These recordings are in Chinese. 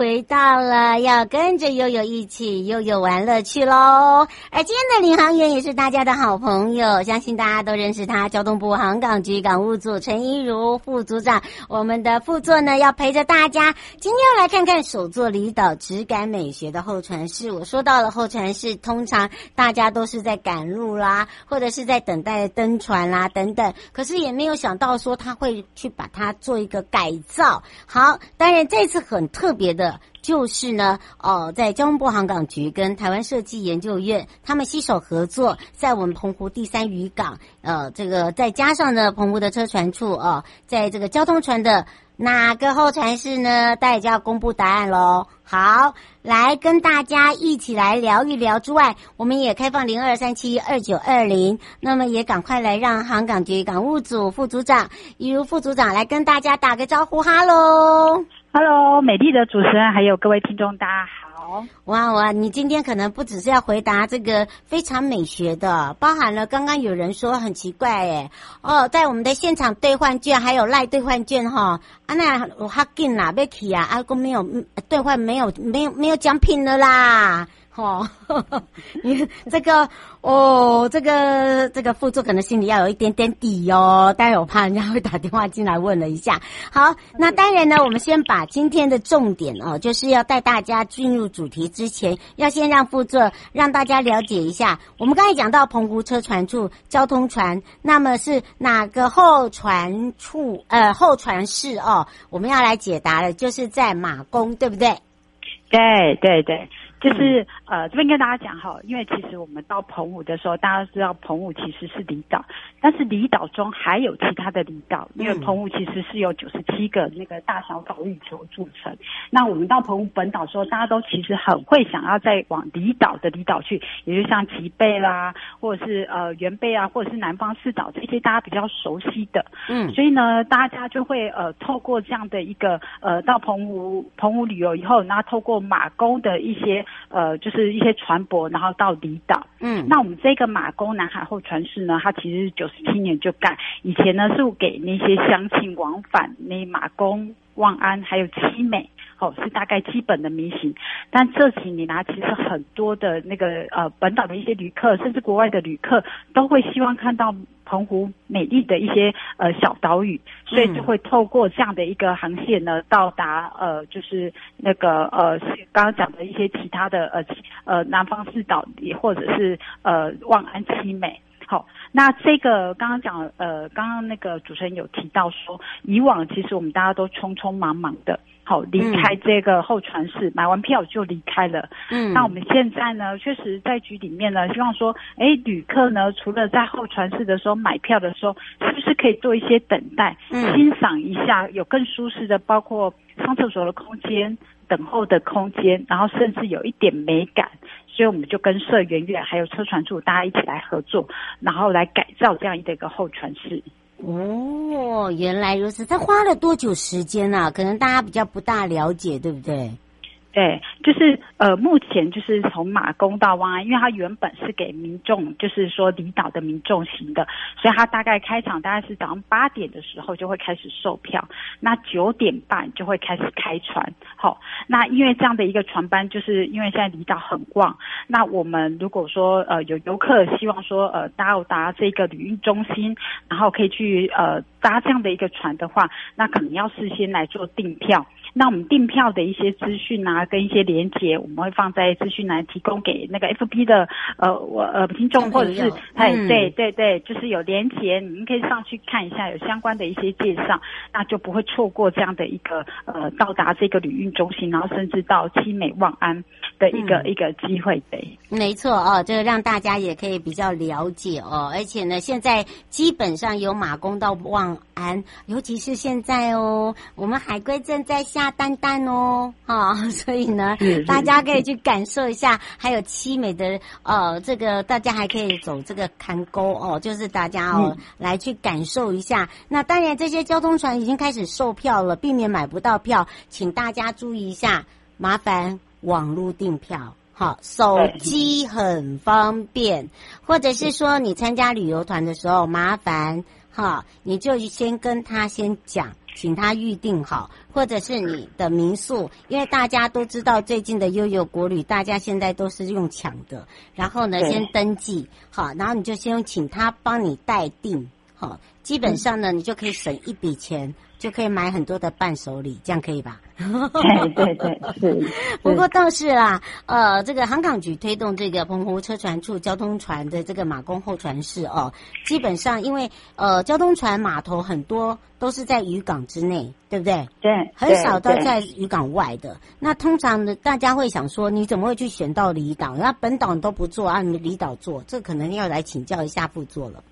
回到了要跟着悠悠一起悠悠玩乐趣喽！而今天的领航员也是大家的好朋友，相信大家都认识他，交通部航港局港务组陈怡如副组长。我们的副座呢要陪着大家，今天要来看看首座离岛质感美学的候船室。我说到了候船室，通常大家都是在赶路啦，或者是在等待登船啦等等，可是也没有想到说他会去把它做一个改造。好，当然这次很特别的。就是呢，哦，在交通部航港局跟台湾设计研究院，他们携手合作，在我们澎湖第三渔港，呃，这个再加上呢，澎湖的车船处哦，在这个交通船的哪个候船室呢？大家就要公布答案喽。好，来跟大家一起来聊一聊之外，我们也开放零二三七二九二零，那么也赶快来让航港局港务组副组长，一如副组长来跟大家打个招呼，哈喽。Hello，美丽的主持人，还有各位听众，大家好！哇哇，你今天可能不只是要回答这个非常美学的，包含了刚刚有人说很奇怪，哎，哦，在我们的现场兑换券还有赖兑换券哈，啊那我哈进哪边去啊？阿公没有兑换，没有没有没有奖品了啦！哦，你这个哦，这个这个副座可能心里要有一点点底哦，待会我怕人家会打电话进来问了一下。好，那当然呢，我们先把今天的重点哦，就是要带大家进入主题之前，要先让副座让大家了解一下。我们刚才讲到澎湖车船处交通船，那么是哪个候船处呃候船室哦？我们要来解答的，就是在马公，对不对？对对对。就是呃，这边跟大家讲哈，因为其实我们到澎湖的时候，大家知道澎湖其实是离岛，但是离岛中还有其他的离岛，因为澎湖其实是由九十七个那个大小岛屿所组成。那我们到澎湖本岛的时候，大家都其实很会想要再往离岛的离岛去，也就像吉贝啦，或者是呃原贝啊，或者是南方四岛这些大家比较熟悉的。嗯，所以呢，大家就会呃透过这样的一个呃到澎湖澎湖旅游以后，然后透过马公的一些。呃，就是一些船舶，然后到离岛。嗯，那我们这个马公南海后船室呢，它其实是九十七年就盖，以前呢是给那些乡亲往返，那马公、望安还有七美，哦，是大概基本的迷行。但这几年啊，其实很多的那个呃本岛的一些旅客，甚至国外的旅客，都会希望看到。澎湖美丽的一些呃小岛屿，所以就会透过这样的一个航线呢，到达呃就是那个呃刚刚讲的一些其他的呃呃南方四岛，也或者是呃望安七美。好，那这个刚刚讲呃刚刚那个主持人有提到说，以往其实我们大家都匆匆忙忙的。好，离开这个候船室，嗯，买完票就离开了。嗯，那我们现在呢，确实在局里面呢，希望说，哎，旅客呢，除了在候船室的时候买票的时候，是不是可以做一些等待，嗯，欣赏一下有更舒适的，包括上厕所的空间、等候的空间，然后甚至有一点美感，所以我们就跟社员院还有车船处大家一起来合作，然后来改造这样的一个候船室。哦，原来如此，他花了多久时间啊？可能大家比较不大了解，对不对？对，就是呃，目前就是从马公到湾安，因为它原本是给民众，就是说离岛的民众行的，所以它大概开场大概是早上八点的时候就会开始售票，那九点半就会开始开船。好、哦，那因为这样的一个船班，就是因为现在离岛很旺，那我们如果说呃有游客希望说呃到达这个旅运中心，然后可以去呃搭这样的一个船的话，那可能要事先来做订票。那我们订票的一些资讯啊，跟一些连接，我们会放在资讯栏提供给那个 FB 的呃我呃听众，或者是哎、嗯、对对对，就是有连接，你们可以上去看一下，有相关的一些介绍，那就不会错过这样的一个呃到达这个旅运中心，然后甚至到七美望安的一个、嗯、一个机会。对，没错哦，这个让大家也可以比较了解哦，而且呢，现在基本上有马公到望安，尤其是现在哦，我们海龟正在下。下丹丹哦，啊，所以呢，大家可以去感受一下，还有凄美的呃，这个大家还可以走这个坎沟哦，就是大家哦、嗯、来去感受一下。那当然，这些交通船已经开始售票了，避免买不到票，请大家注意一下，麻烦网络订票，好，手机很方便，或者是说你参加旅游团的时候，麻烦哈，你就先跟他先讲。请他预定好，或者是你的民宿，因为大家都知道最近的悠悠国旅，大家现在都是用抢的。然后呢，先登记好，然后你就先请他帮你代订好，基本上呢，你就可以省一笔钱。就可以买很多的伴手礼，这样可以吧？对对对，是。不过倒是啦，呃，这个航港局推动这个澎湖车船处交通船的这个马公候船室哦，基本上因为呃交通船码头很多都是在渔港之内，对不对？对。很少都在渔港外的。那通常呢，大家会想说，你怎么会去选到离岛？那本岛你都不做，按离岛做，这可能要来请教一下副座了。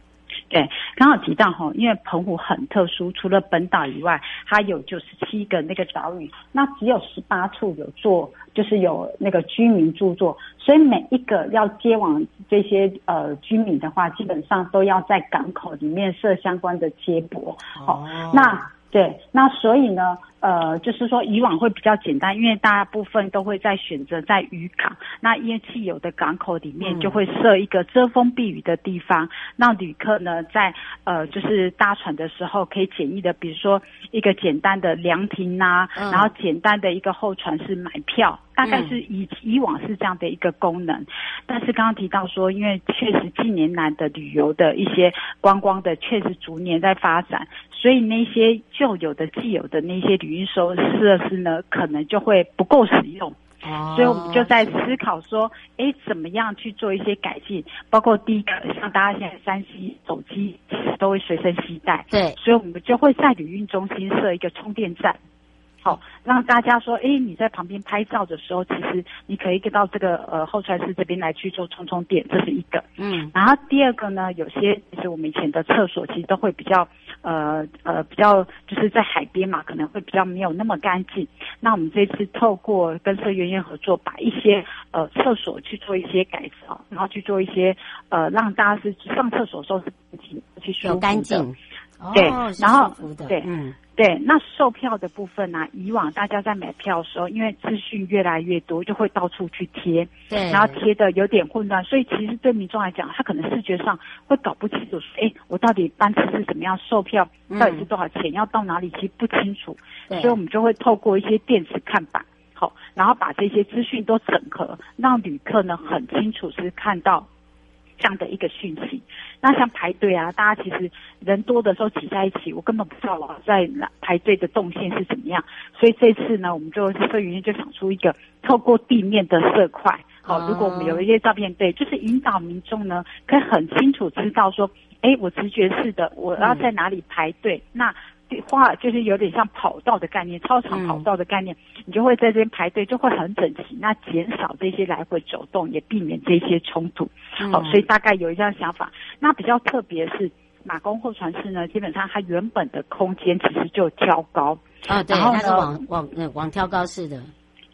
对，刚好提到哈，因为澎湖很特殊，除了本岛以外，它有九十七个那个岛屿，那只有十八处有做，就是有那个居民住作，所以每一个要接往这些呃居民的话，基本上都要在港口里面设相关的接驳。好，哦，那。对，那所以呢，呃，就是说以往会比较简单，因为大部分都会在选择在渔港，那因为既有的港口里面就会设一个遮风避雨的地方，让旅客呢在呃就是搭船的时候可以简易的，比如说一个简单的凉亭啊，然后简单的一个候船室买票，大概是以以往是这样的一个功能，但是刚刚提到说，因为确实近年来的旅游的一些观光的确实逐年在发展。所以那些旧有的、既有的那些旅运收设施呢，可能就会不够使用。哦，所以我们就在思考说，哎，怎么样去做一些改进？包括第一个，像大家现在三 C 手机都会随身携带，对，所以我们就会在旅运中心设一个充电站。好，让大家说，哎，你在旁边拍照的时候，其实你可以到这个呃候船室这边来去做充充电，这是一个。嗯，然后第二个呢，有些其实我们以前的厕所其实都会比较呃呃比较就是在海边嘛，可能会比较没有那么干净。那我们这次透过跟社员员合作，把一些呃厕所去做一些改造，然后去做一些呃让大家是上厕所的时候是去去舒干净。对，哦、然后对，嗯。对，那售票的部分呢、啊？以往大家在买票的时候，因为资讯越来越多，就会到处去贴，对，然后贴的有点混乱，所以其实对民众来讲，他可能视觉上会搞不清楚，哎，我到底班次是怎么样，售票到底是多少钱，嗯、要到哪里，其实不清楚，所以我们就会透过一些电子看板，好，然后把这些资讯都整合，让旅客呢很清楚是看到。这样的一个讯息，那像排队啊，大家其实人多的时候挤在一起，我根本不知道我在排队的动线是怎么样。所以这次呢，我们就社运员就想出一个透过地面的色块，好、哦，如果我们有一些照片，对，就是引导民众呢，可以很清楚知道说，哎，我直觉是的，我要在哪里排队，嗯、那。画就是有点像跑道的概念，操场跑道的概念，嗯、你就会在这边排队，就会很整齐，那减少这些来回走动，也避免这些冲突。嗯、好，所以大概有一这样想法。那比较特别是马公候船室呢，基本上它原本的空间其实就挑高啊，对，然后它是往往往挑高式的。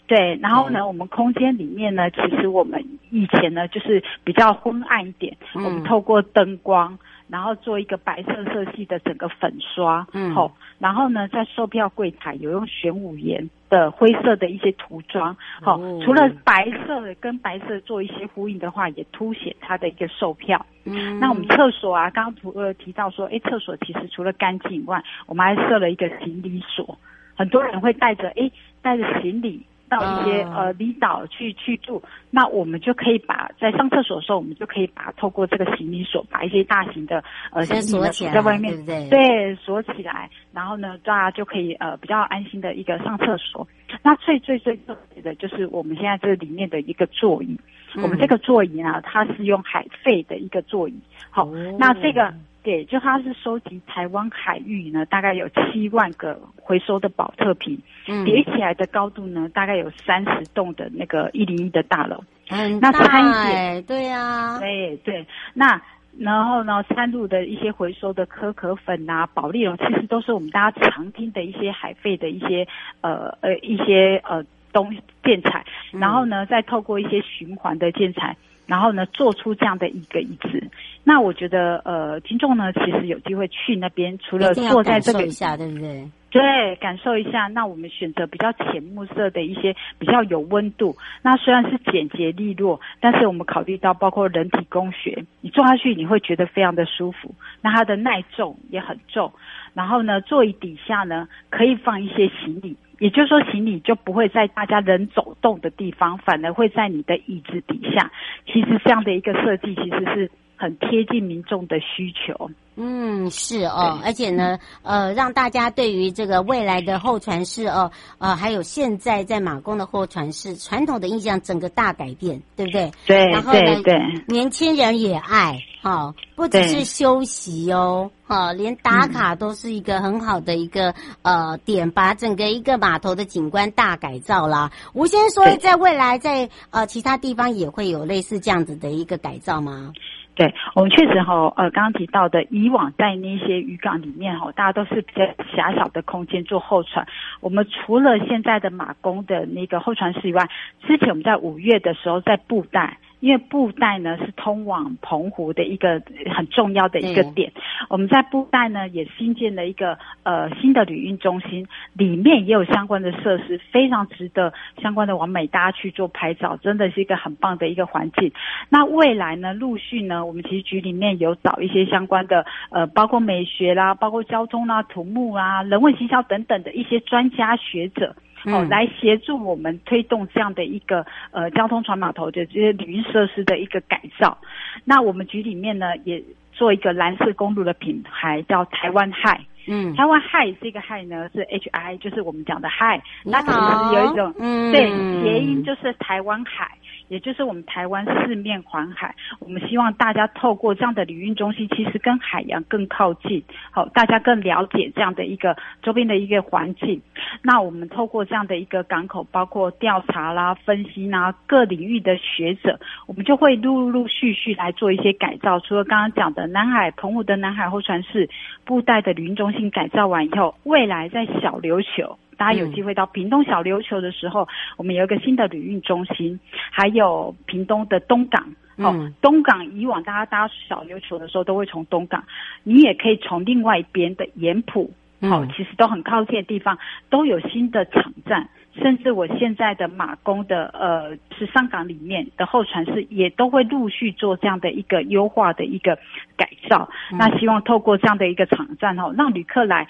对，然后呢，我们空间里面呢，其实我们以前呢就是比较昏暗一点，嗯、我们透过灯光，然后做一个白色色系的整个粉刷，嗯，好，然后呢，在售票柜台有用玄武岩的灰色的一些涂装，好、哦，除了白色跟白色做一些呼应的话，也凸显它的一个售票。嗯，那我们厕所啊，刚刚除了提到说，哎，厕所其实除了干净以外，我们还设了一个行李锁，很多人会带着，哎，带着行李。到一些呃离岛去去住，那我们就可以把在上厕所的时候，我们就可以把透过这个行李锁，把一些大型的呃行李锁在外面，对对，对，锁起来，然后呢，大家就可以呃比较安心的一个上厕所。那最最最特别的就是我们现在这里面的一个座椅，嗯、我们这个座椅呢，它是用海废的一个座椅，好，哦、那这个。对，就它是收集台湾海域呢，大概有七万个回收的保特瓶，嗯，叠起来的高度呢，大概有三十栋的那个一零一的大楼，很大。哎，对呀，对对，那然后呢，三路的一些回收的可可粉啊、保利龙，其实都是我们大家常听的一些海废的一些呃呃一些呃东建材，然后呢，再透过一些循环的建材。然后呢，做出这样的一个椅子，那我觉得，呃，听众呢，其实有机会去那边，除了坐在这个，一下，对不对？对，感受一下。那我们选择比较浅木色的一些，比较有温度。那虽然是简洁利落，但是我们考虑到包括人体工学，你坐下去你会觉得非常的舒服。那它的耐重也很重。然后呢，座椅底下呢，可以放一些行李。也就是说，行李就不会在大家人走动的地方，反而会在你的椅子底下。其实这样的一个设计，其实是很贴近民众的需求。嗯，是哦，而且呢，呃，让大家对于这个未来的候船室哦，呃，还有现在在马公的候船室传统的印象，整个大改变，对不对？对，然后呢，对，年轻人也爱，哈、哦，不只是休息哦，哈、哦，连打卡都是一个很好的一个、嗯、呃点，把整个一个码头的景观大改造啦。吴先生说，在未来在呃其他地方也会有类似这样子的一个改造吗？对，我们确实哈，呃，刚刚提到的，以往在那些渔港里面哈，大家都是比较狭小的空间做候船。我们除了现在的马公的那个候船室以外，之前我们在五月的时候在布袋。因为布袋呢是通往澎湖的一个很重要的一个点，对我们在布袋呢也新建了一个呃新的旅运中心，里面也有相关的设施，非常值得相关的完美大家去做拍照，真的是一个很棒的一个环境。那未来呢，陆续呢，我们其实局里面有找一些相关的呃，包括美学啦，包括交通啦、土木啦、人文行销等等的一些专家学者。哦，来协助我们推动这样的一个呃交通船码头的这些旅运设施的一个改造。那我们局里面呢，也做一个蓝色公路的品牌，叫台湾 Hi。嗯，台湾 Hi 这个 Hi 呢是 H I，就是我们讲的 Hi。那其实有一种嗯，对，谐音就是台湾海。也就是我们台湾四面环海，我们希望大家透过这样的旅运中心，其实跟海洋更靠近，好，大家更了解这样的一个周边的一个环境。那我们透过这样的一个港口，包括调查啦、分析啦，各领域的学者，我们就会陆陆续续来做一些改造。除了刚刚讲的南海澎湖的南海候船室、布袋的旅运中心改造完以后，未来在小琉球。大家有机会到屏东小琉球的时候，嗯、我们有一个新的旅运中心，还有屏东的东港。哦，嗯、东港以往大家搭小琉球的时候都会从东港，你也可以从另外一边的盐埔，好、嗯，其实都很靠近的地方，都有新的场站，甚至我现在的马公的呃是上港里面的候船室也都会陆续做这样的一个优化的一个改造。嗯、那希望透过这样的一个场站哦，让旅客来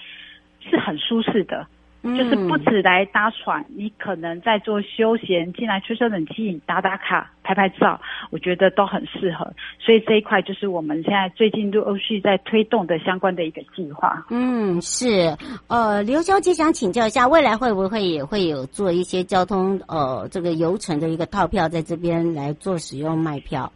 是很舒适的。就是不止来搭船，你可能在做休闲，进来吹吹冷气、打打卡、拍拍照，我觉得都很适合。所以这一块就是我们现在最近陆续在推动的相关的一个计划。嗯，是。呃，刘小姐想请教一下，未来会不会也会有做一些交通呃这个游程的一个套票，在这边来做使用卖票？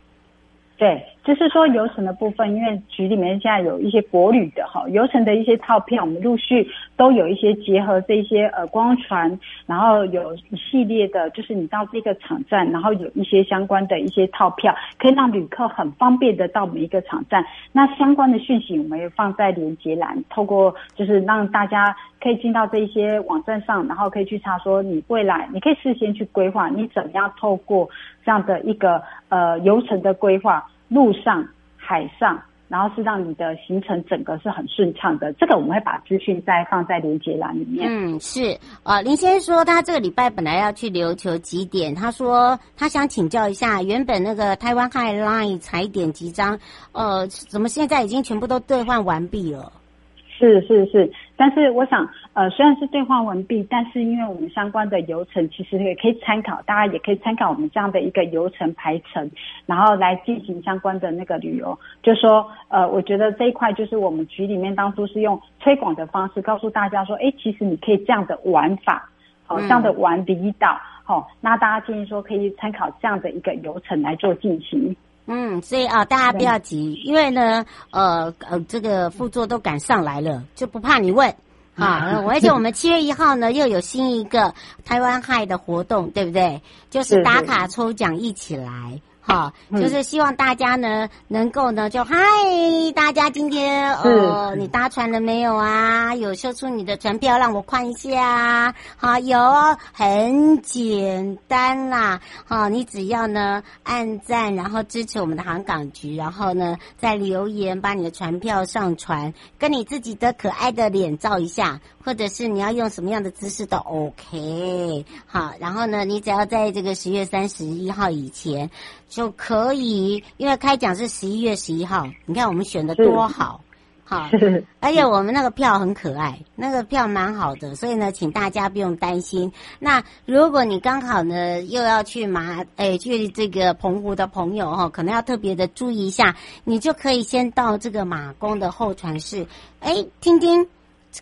对。就是说游程的部分，因为局里面现在有一些国旅的哈游程的一些套票，我们陆续都有一些结合这些呃光船，然后有一系列的，就是你到这个场站，然后有一些相关的一些套票，可以让旅客很方便的到每一个场站。那相关的讯息我们也放在连接栏，透过就是让大家可以进到这一些网站上，然后可以去查说你未来你可以事先去规划你怎么样透过这样的一个呃游程的规划。路上、海上，然后是让你的行程整个是很顺畅的。这个我们会把资讯再放在连结栏里面。嗯，是啊，林先生说他这个礼拜本来要去琉球集点，他说他想请教一下，原本那个台湾 High Line 踩点集章，呃，怎么现在已经全部都兑换完毕了？是是是，但是我想，呃，虽然是兑换完毕，但是因为我们相关的流程其实也可以参考，大家也可以参考我们这样的一个流程排程，然后来进行相关的那个旅游。就说，呃，我觉得这一块就是我们局里面当初是用推广的方式告诉大家说，哎，其实你可以这样的玩法，好、哦，这样的玩离岛，好、哦，那大家建议说可以参考这样的一个流程来做进行。嗯，所以啊，大家不要急，因为呢，呃呃，这个副座都赶上来了，就不怕你问啊。而且我们七月一号呢，又有新一个台湾嗨的活动，对不对？就是打卡抽奖一起来。好，就是希望大家呢能够呢就嗨，大家今天哦你搭船了没有啊？有秀出你的船票让我看一下。好，有，很简单啦。好，你只要呢按赞，然后支持我们的航港局，然后呢再留言把你的船票上传，跟你自己的可爱的脸照一下，或者是你要用什么样的姿势都 OK。好，然后呢你只要在这个十月三十一号以前。就可以，因为开奖是十一月十一号。你看我们选的多好，好，而且我们那个票很可爱，那个票蛮好的，所以呢，请大家不用担心。那如果你刚好呢又要去马，哎，去这个澎湖的朋友哈，可能要特别的注意一下，你就可以先到这个马公的候船室，哎，听听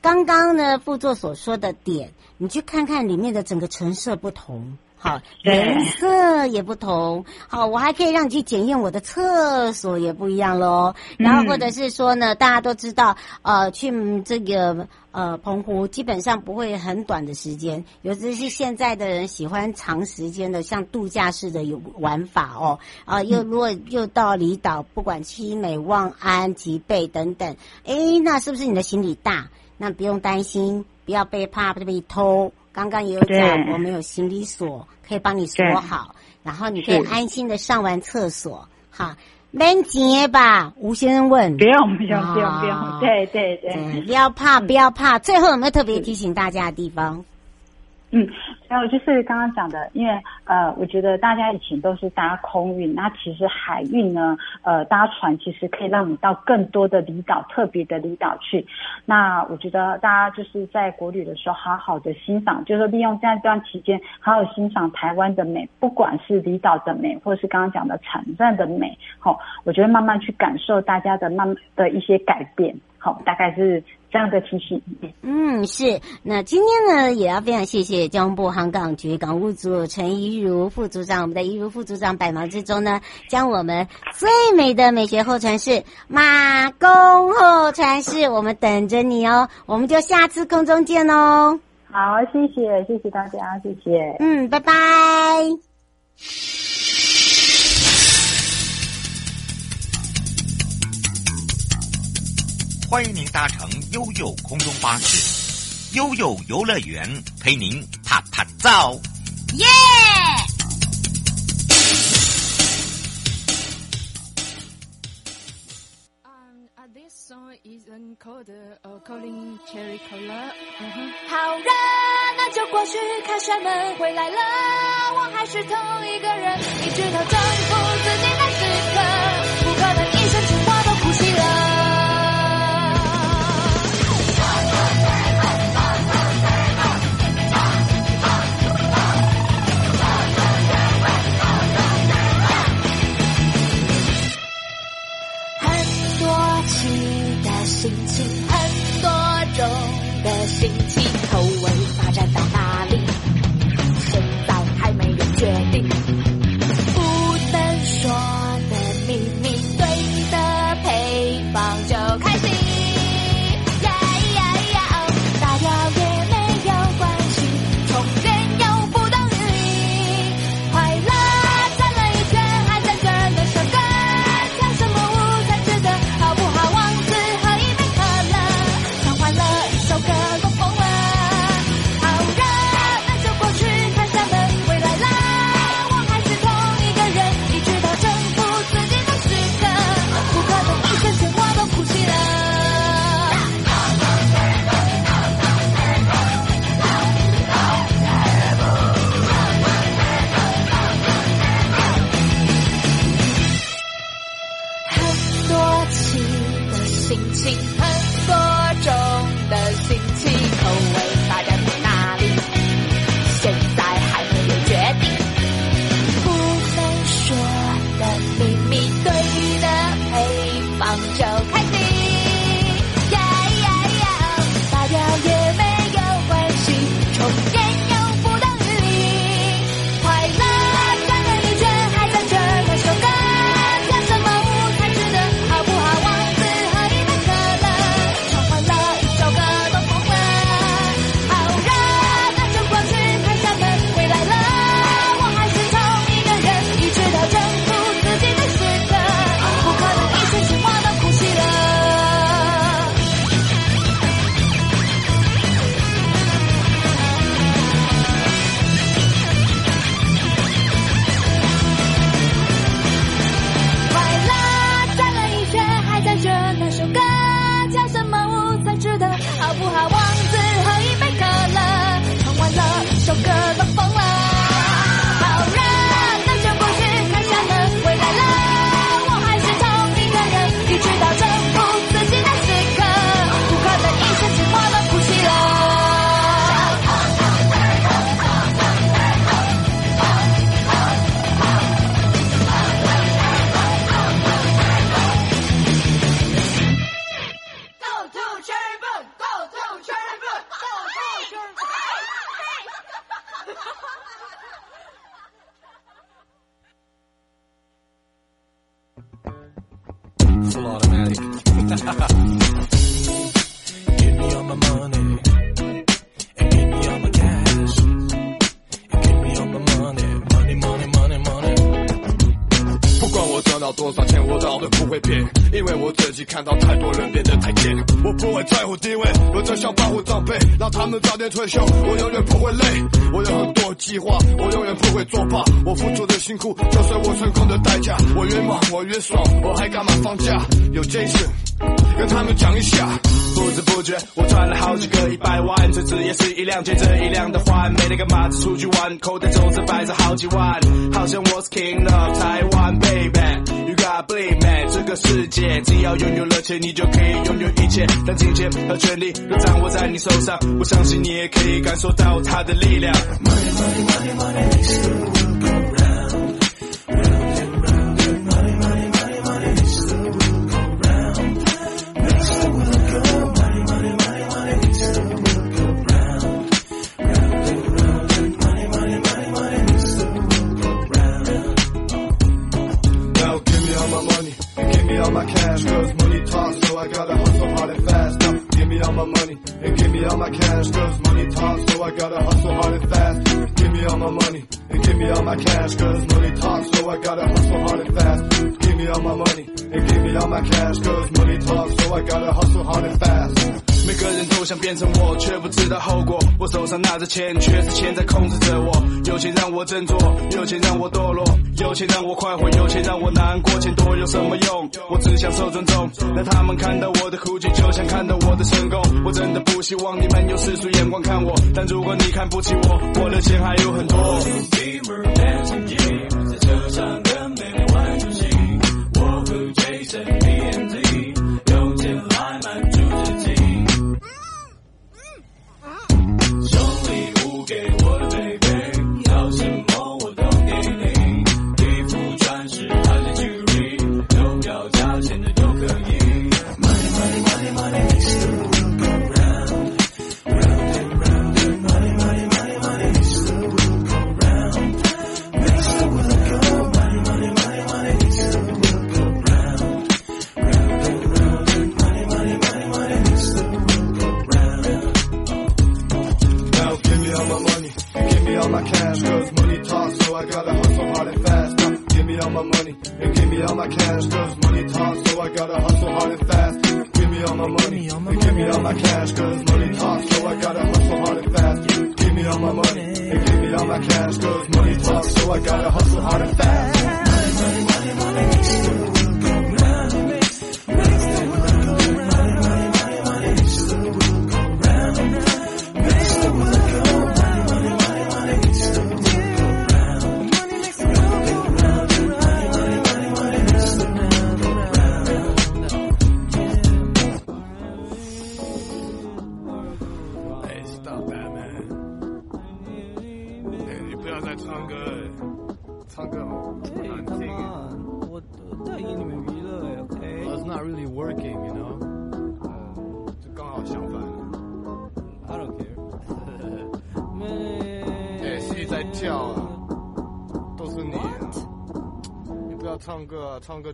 刚刚呢副座所说的点，你去看看里面的整个陈设不同。好，颜色也不同。好，我还可以让你去检验我的厕所也不一样喽。然后或者是说呢，大家都知道，呃，去这个呃澎湖基本上不会很短的时间，尤其是现在的人喜欢长时间的，像度假式的有玩法哦。啊，又如果又到离岛，不管七美、望安、吉贝等等，诶，那是不是你的行李大？那不用担心，不要被怕被偷。刚刚也有讲，我们有行李锁可以帮你锁好，然后你可以安心的上完厕所。哈。免钱吧？吴先生问。不用，不用，不用，不用。对对对，对，不要怕，不要怕。最后有没有特别提醒大家的地方？嗯，还有就是刚刚讲的，因为呃，我觉得大家以前都是搭空运，那其实海运呢，呃，搭船其实可以让你到更多的离岛，特别的离岛去。那我觉得大家就是在国旅的时候，好好的欣赏，就是利用这样一段期间，好好欣赏台湾的美，不管是离岛的美，或者是刚刚讲的城镇的美，好，我觉得慢慢去感受大家的慢的一些改变。好，大概是这样的提醒。嗯，是。那今天呢，也要非常谢谢交通部航港局港务组陈怡如副组长，我们的怡如副组长百忙之中呢，将我们最美的美学候船室马公候船室，我们等着你哦。我们就下次空中见哦。好，谢谢，谢谢大家，谢谢。嗯，拜拜。欢迎您搭乘悠悠空中巴士，悠悠游乐园陪您啪啪走，耶！好人，那就过去看帅们回来了，我还是同一个人，一直到征服自己的时刻，Full automatic. Get me on my money. 到多少钱，我倒都不会变，因为我自己看到太多人变得太贱。我不会在乎地位，我只想保护长辈，让他们早点退休。我永远不会累，我有很多计划，我永远不会作罢。我付出的辛苦，就是我成功的代价。我越忙我越爽，我还干嘛放假？有 Jason，跟他们讲一下。不知不觉，我赚了好几个一百万，这次也是一辆接着一辆的换，没那个马子出去玩，口袋总是摆着好几万，好像我是 King of 台啊贝妹这个世界只要拥有了钱，你就可以拥有一切，但金钱和权力都掌握在你手上，我相信你也可以感受到它的力量。钱，却是钱在控制着我。有钱让我振作，有钱让我堕落，有钱让我快活，有钱让我难过。钱多有什么用？我只想受尊重。让他们看到我的哭泣，就像看到我的成功。我真的不希望你们用世俗眼光看我，但如果你看不起我，我的钱还有很多。All my money, and give me all my cash, cause money talks, so I gotta hustle hard and fast. Money, money, money, money,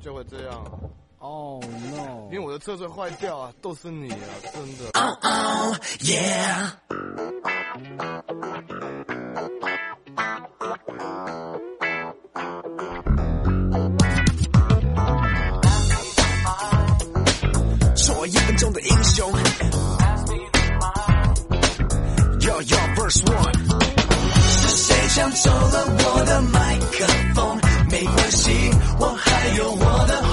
就会这样。Oh no！因为我的车子坏掉啊，都是你啊，真的。做我一分钟的英雄。Yo yo verse one，是谁抢走了我的麦克风？没关系，我还还有我的